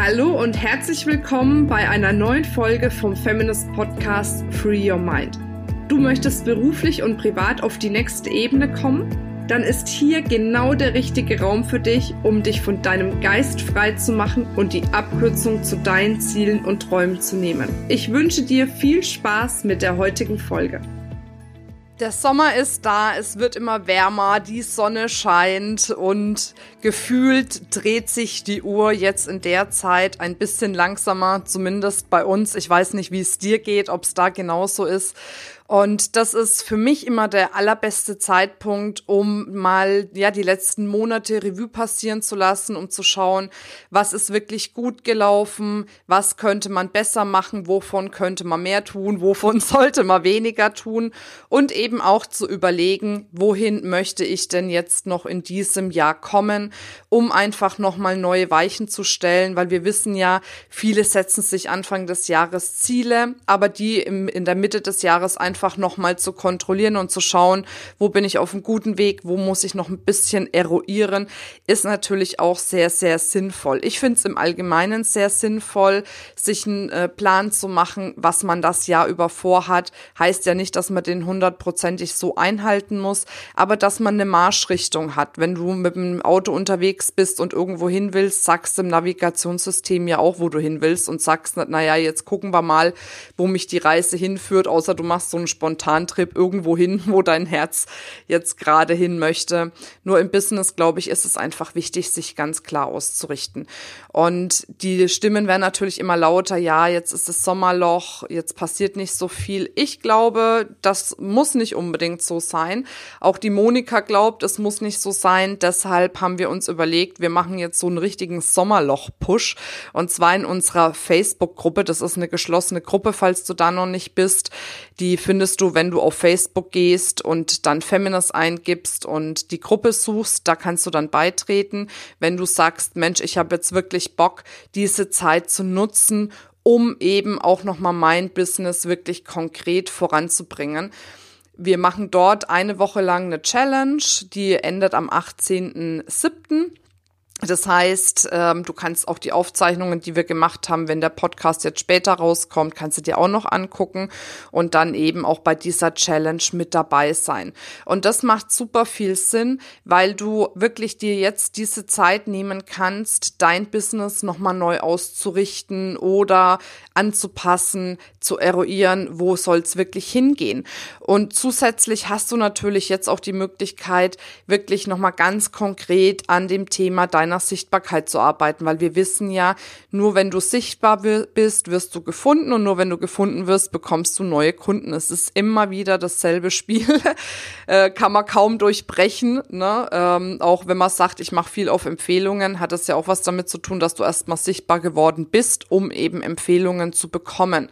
Hallo und herzlich willkommen bei einer neuen Folge vom Feminist Podcast Free Your Mind. Du möchtest beruflich und privat auf die nächste Ebene kommen? Dann ist hier genau der richtige Raum für dich, um dich von deinem Geist frei zu machen und die Abkürzung zu deinen Zielen und Träumen zu nehmen. Ich wünsche dir viel Spaß mit der heutigen Folge. Der Sommer ist da, es wird immer wärmer, die Sonne scheint und gefühlt dreht sich die Uhr jetzt in der Zeit ein bisschen langsamer, zumindest bei uns. Ich weiß nicht, wie es dir geht, ob es da genauso ist. Und das ist für mich immer der allerbeste Zeitpunkt, um mal ja die letzten Monate Revue passieren zu lassen, um zu schauen, was ist wirklich gut gelaufen, was könnte man besser machen, wovon könnte man mehr tun, wovon sollte man weniger tun und eben auch zu überlegen, wohin möchte ich denn jetzt noch in diesem Jahr kommen, um einfach nochmal neue Weichen zu stellen, weil wir wissen ja, viele setzen sich Anfang des Jahres Ziele, aber die im, in der Mitte des Jahres einfach nochmal zu kontrollieren und zu schauen, wo bin ich auf einem guten Weg, wo muss ich noch ein bisschen eruieren, ist natürlich auch sehr, sehr sinnvoll. Ich finde es im Allgemeinen sehr sinnvoll, sich einen äh, Plan zu machen, was man das Jahr über vorhat. Heißt ja nicht, dass man den hundertprozentig so einhalten muss, aber dass man eine Marschrichtung hat. Wenn du mit dem Auto unterwegs bist und irgendwo hin willst, sagst im Navigationssystem ja auch, wo du hin willst und sagst, naja, jetzt gucken wir mal, wo mich die Reise hinführt, außer du machst so einen Spontantrip irgendwo hin, wo dein Herz jetzt gerade hin möchte. Nur im Business, glaube ich, ist es einfach wichtig, sich ganz klar auszurichten. Und die Stimmen werden natürlich immer lauter. Ja, jetzt ist es Sommerloch, jetzt passiert nicht so viel. Ich glaube, das muss nicht unbedingt so sein. Auch die Monika glaubt, es muss nicht so sein. Deshalb haben wir uns überlegt, wir machen jetzt so einen richtigen Sommerloch-Push. Und zwar in unserer Facebook-Gruppe. Das ist eine geschlossene Gruppe, falls du da noch nicht bist. Die findest du, wenn du auf Facebook gehst und dann Feminist eingibst und die Gruppe suchst, da kannst du dann beitreten. Wenn du sagst, Mensch, ich habe jetzt wirklich Bock, diese Zeit zu nutzen, um eben auch nochmal mein Business wirklich konkret voranzubringen. Wir machen dort eine Woche lang eine Challenge, die endet am 18.07. Das heißt, ähm, du kannst auch die Aufzeichnungen, die wir gemacht haben, wenn der Podcast jetzt später rauskommt, kannst du dir auch noch angucken und dann eben auch bei dieser Challenge mit dabei sein. Und das macht super viel Sinn, weil du wirklich dir jetzt diese Zeit nehmen kannst, dein Business nochmal neu auszurichten oder anzupassen, zu eruieren, wo soll es wirklich hingehen. Und zusätzlich hast du natürlich jetzt auch die Möglichkeit, wirklich nochmal ganz konkret an dem Thema deiner deiner Sichtbarkeit zu arbeiten, weil wir wissen ja, nur wenn du sichtbar bist, wirst du gefunden und nur wenn du gefunden wirst, bekommst du neue Kunden. Es ist immer wieder dasselbe Spiel, äh, kann man kaum durchbrechen. Ne? Ähm, auch wenn man sagt, ich mache viel auf Empfehlungen, hat es ja auch was damit zu tun, dass du erstmal sichtbar geworden bist, um eben Empfehlungen zu bekommen.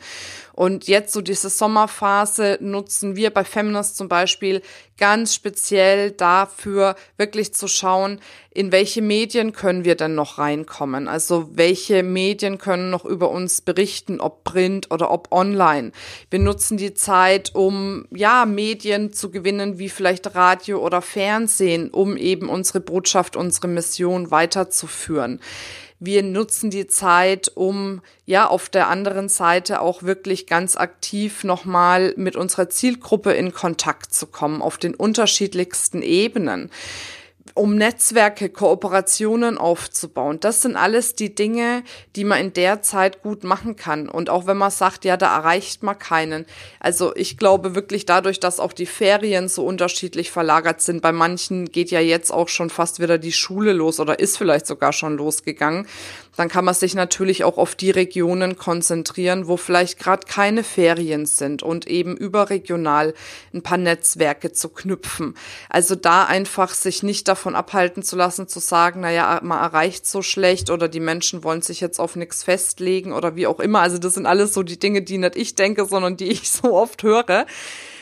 Und jetzt so diese Sommerphase nutzen wir bei Feminist zum Beispiel ganz speziell dafür, wirklich zu schauen, in welche Medien können wir denn noch reinkommen? Also welche Medien können noch über uns berichten, ob print oder ob online? Wir nutzen die Zeit, um ja Medien zu gewinnen, wie vielleicht Radio oder Fernsehen, um eben unsere Botschaft, unsere Mission weiterzuführen wir nutzen die Zeit, um ja auf der anderen Seite auch wirklich ganz aktiv nochmal mit unserer Zielgruppe in Kontakt zu kommen, auf den unterschiedlichsten Ebenen um Netzwerke, Kooperationen aufzubauen. Das sind alles die Dinge, die man in der Zeit gut machen kann. Und auch wenn man sagt, ja, da erreicht man keinen. Also ich glaube wirklich dadurch, dass auch die Ferien so unterschiedlich verlagert sind. Bei manchen geht ja jetzt auch schon fast wieder die Schule los oder ist vielleicht sogar schon losgegangen dann kann man sich natürlich auch auf die Regionen konzentrieren, wo vielleicht gerade keine Ferien sind und eben überregional ein paar Netzwerke zu knüpfen. Also da einfach sich nicht davon abhalten zu lassen, zu sagen, naja, man erreicht so schlecht oder die Menschen wollen sich jetzt auf nichts festlegen oder wie auch immer. Also das sind alles so die Dinge, die nicht ich denke, sondern die ich so oft höre.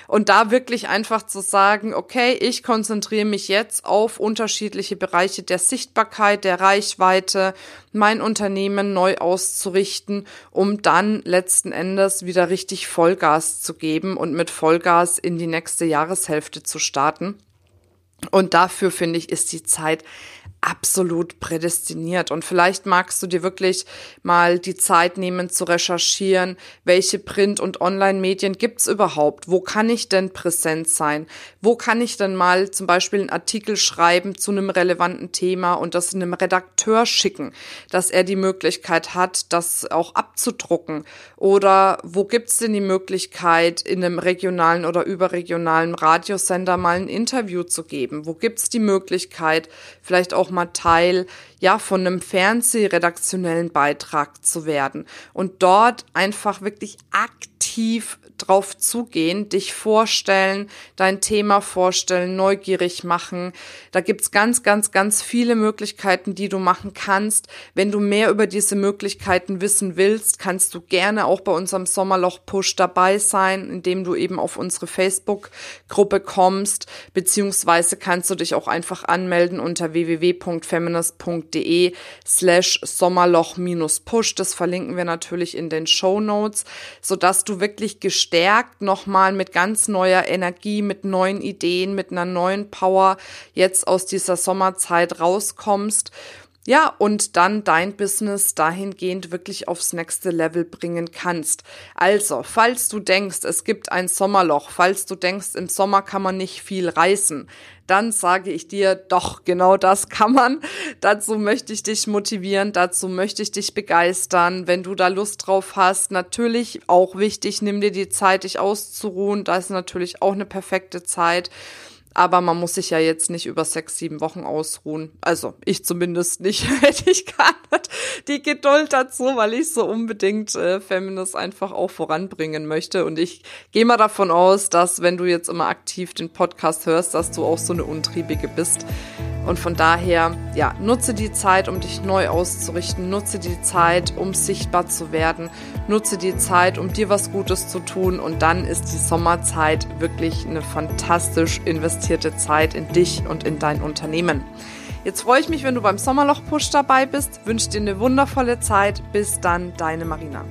Und da wirklich einfach zu sagen, okay, ich konzentriere mich jetzt auf unterschiedliche Bereiche der Sichtbarkeit, der Reichweite, mein Unternehmen neu auszurichten, um dann letzten Endes wieder richtig Vollgas zu geben und mit Vollgas in die nächste Jahreshälfte zu starten. Und dafür finde ich, ist die Zeit absolut prädestiniert. Und vielleicht magst du dir wirklich mal die Zeit nehmen zu recherchieren, welche Print- und Online-Medien gibt's überhaupt? Wo kann ich denn präsent sein? Wo kann ich denn mal zum Beispiel einen Artikel schreiben zu einem relevanten Thema und das einem Redakteur schicken, dass er die Möglichkeit hat, das auch abzudrucken? Oder wo gibt's denn die Möglichkeit, in einem regionalen oder überregionalen Radiosender mal ein Interview zu geben? Wo gibt's die Möglichkeit, vielleicht auch mal Teil ja von einem fernsehredaktionellen Beitrag zu werden. Und dort einfach wirklich aktiv drauf zugehen, dich vorstellen, dein Thema vorstellen, neugierig machen. Da gibt's ganz, ganz, ganz viele Möglichkeiten, die du machen kannst. Wenn du mehr über diese Möglichkeiten wissen willst, kannst du gerne auch bei unserem Sommerloch-Push dabei sein, indem du eben auf unsere Facebook-Gruppe kommst, beziehungsweise kannst du dich auch einfach anmelden unter www.feminist.de slash Sommerloch-Push. Das verlinken wir natürlich in den Show sodass du wirklich gestärkt nochmal mit ganz neuer Energie, mit neuen Ideen, mit einer neuen Power jetzt aus dieser Sommerzeit rauskommst. Ja, und dann dein Business dahingehend wirklich aufs nächste Level bringen kannst. Also, falls du denkst, es gibt ein Sommerloch, falls du denkst, im Sommer kann man nicht viel reißen, dann sage ich dir, doch, genau das kann man. Dazu möchte ich dich motivieren, dazu möchte ich dich begeistern. Wenn du da Lust drauf hast, natürlich auch wichtig, nimm dir die Zeit, dich auszuruhen. Da ist natürlich auch eine perfekte Zeit. Aber man muss sich ja jetzt nicht über sechs, sieben Wochen ausruhen. Also ich zumindest nicht. Hätte ich gar nicht die Geduld dazu, weil ich so unbedingt äh, Feminist einfach auch voranbringen möchte. Und ich gehe mal davon aus, dass wenn du jetzt immer aktiv den Podcast hörst, dass du auch so eine Untriebige bist. Und von daher, ja, nutze die Zeit, um dich neu auszurichten. Nutze die Zeit, um sichtbar zu werden. Nutze die Zeit, um dir was Gutes zu tun. Und dann ist die Sommerzeit wirklich eine fantastisch investierte Zeit in dich und in dein Unternehmen. Jetzt freue ich mich, wenn du beim Sommerloch-Push dabei bist. Wünsche dir eine wundervolle Zeit. Bis dann, deine Marina.